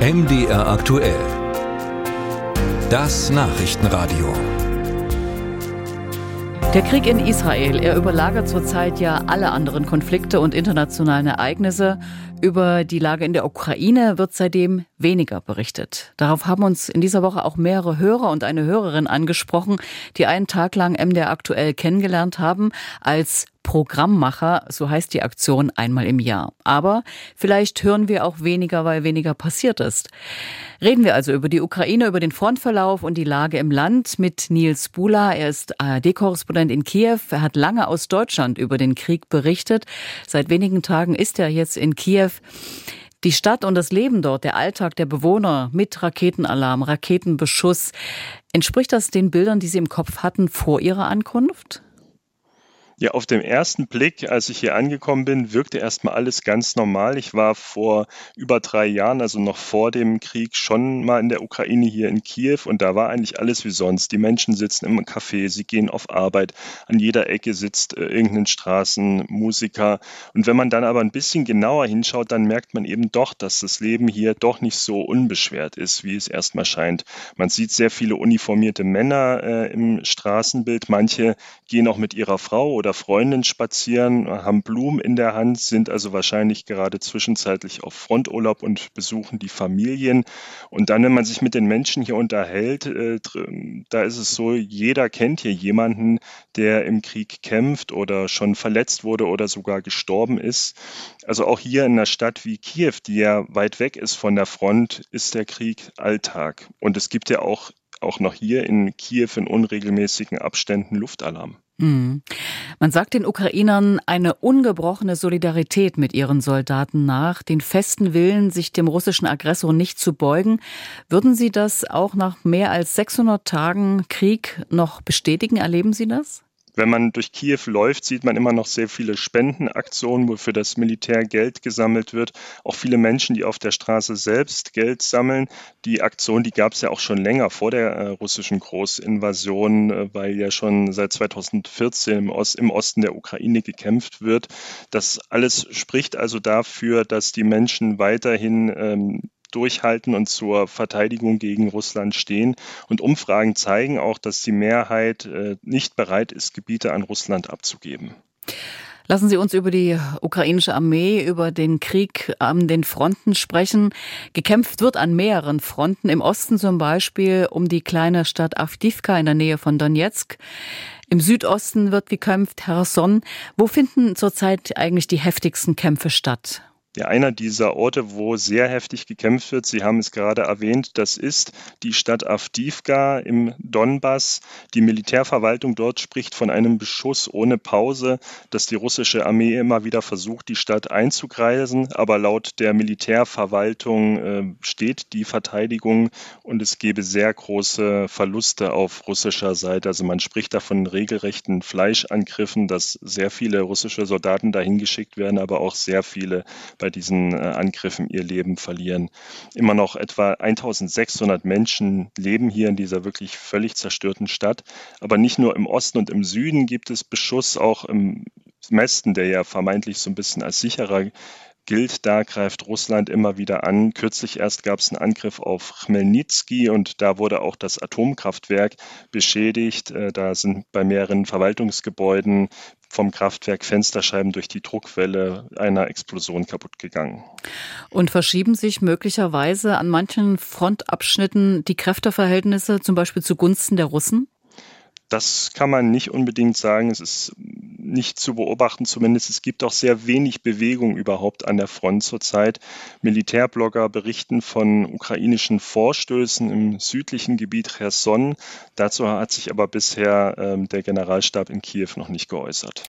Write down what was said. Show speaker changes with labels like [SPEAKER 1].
[SPEAKER 1] MDR aktuell. Das Nachrichtenradio.
[SPEAKER 2] Der Krieg in Israel, er überlagert zurzeit ja alle anderen Konflikte und internationalen Ereignisse. Über die Lage in der Ukraine wird seitdem weniger berichtet. Darauf haben uns in dieser Woche auch mehrere Hörer und eine Hörerin angesprochen, die einen Tag lang MDR aktuell kennengelernt haben als Programmmacher, so heißt die Aktion einmal im Jahr. Aber vielleicht hören wir auch weniger, weil weniger passiert ist. Reden wir also über die Ukraine, über den Frontverlauf und die Lage im Land mit Nils Bula. Er ist ARD-Korrespondent in Kiew. Er hat lange aus Deutschland über den Krieg berichtet. Seit wenigen Tagen ist er jetzt in Kiew. Die Stadt und das Leben dort, der Alltag der Bewohner mit Raketenalarm, Raketenbeschuss, entspricht das den Bildern, die Sie im Kopf hatten vor Ihrer Ankunft?
[SPEAKER 3] Ja, auf den ersten Blick, als ich hier angekommen bin, wirkte erstmal alles ganz normal. Ich war vor über drei Jahren, also noch vor dem Krieg, schon mal in der Ukraine hier in Kiew und da war eigentlich alles wie sonst. Die Menschen sitzen im Café, sie gehen auf Arbeit, an jeder Ecke sitzt äh, irgendein Straßenmusiker. Und wenn man dann aber ein bisschen genauer hinschaut, dann merkt man eben doch, dass das Leben hier doch nicht so unbeschwert ist, wie es erstmal scheint. Man sieht sehr viele uniformierte Männer äh, im Straßenbild. Manche gehen auch mit ihrer Frau oder ihrer Freundin spazieren, haben Blumen in der Hand, sind also wahrscheinlich gerade zwischenzeitlich auf Fronturlaub und besuchen die Familien. Und dann, wenn man sich mit den Menschen hier unterhält, äh, da ist es so, jeder kennt hier jemanden, der im Krieg kämpft oder schon verletzt wurde oder sogar gestorben ist. Also auch hier in einer Stadt wie Kiew, die ja weit weg ist von der Front, ist der Krieg Alltag. Und es gibt ja auch auch noch hier in Kiew in unregelmäßigen Abständen Luftalarm.
[SPEAKER 2] Mhm. Man sagt den Ukrainern eine ungebrochene Solidarität mit ihren Soldaten nach, den festen Willen, sich dem russischen Aggressor nicht zu beugen. Würden Sie das auch nach mehr als 600 Tagen Krieg noch bestätigen? Erleben Sie das?
[SPEAKER 3] Wenn man durch Kiew läuft, sieht man immer noch sehr viele Spendenaktionen, wo für das Militär Geld gesammelt wird. Auch viele Menschen, die auf der Straße selbst Geld sammeln. Die Aktion, die gab es ja auch schon länger vor der äh, russischen Großinvasion, äh, weil ja schon seit 2014 im, Ost, im, Osten der Ukraine gekämpft wird. Das alles spricht also dafür, dass die Menschen weiterhin ähm, durchhalten und zur Verteidigung gegen Russland stehen. Und Umfragen zeigen auch, dass die Mehrheit äh, nicht bereit ist, Gebiete an Russland abzugeben.
[SPEAKER 2] Lassen Sie uns über die ukrainische Armee, über den Krieg an den Fronten sprechen. Gekämpft wird an mehreren Fronten. Im Osten zum Beispiel um die kleine Stadt Avdivka in der Nähe von Donetsk. Im Südosten wird gekämpft, Cherson. Wo finden zurzeit eigentlich die heftigsten Kämpfe statt?
[SPEAKER 3] Ja, einer dieser Orte, wo sehr heftig gekämpft wird, Sie haben es gerade erwähnt, das ist die Stadt Avdivka im Donbass. Die Militärverwaltung dort spricht von einem Beschuss ohne Pause, dass die russische Armee immer wieder versucht, die Stadt einzukreisen. Aber laut der Militärverwaltung äh, steht die Verteidigung und es gebe sehr große Verluste auf russischer Seite. Also man spricht da von regelrechten Fleischangriffen, dass sehr viele russische Soldaten dahin geschickt werden, aber auch sehr viele bei diesen äh, Angriffen ihr Leben verlieren. Immer noch etwa 1600 Menschen leben hier in dieser wirklich völlig zerstörten Stadt. Aber nicht nur im Osten und im Süden gibt es Beschuss, auch im Westen, der ja vermeintlich so ein bisschen als sicherer gilt, da greift Russland immer wieder an. Kürzlich erst gab es einen Angriff auf Chmelnytsky und da wurde auch das Atomkraftwerk beschädigt. Äh, da sind bei mehreren Verwaltungsgebäuden vom Kraftwerk Fensterscheiben durch die Druckwelle einer Explosion kaputt gegangen.
[SPEAKER 2] Und verschieben sich möglicherweise an manchen Frontabschnitten die Kräfteverhältnisse zum Beispiel zugunsten der Russen?
[SPEAKER 3] Das kann man nicht unbedingt sagen. Es ist nicht zu beobachten, zumindest. Es gibt auch sehr wenig Bewegung überhaupt an der Front zurzeit. Militärblogger berichten von ukrainischen Vorstößen im südlichen Gebiet Cherson. Dazu hat sich aber bisher ähm, der Generalstab in Kiew noch nicht geäußert.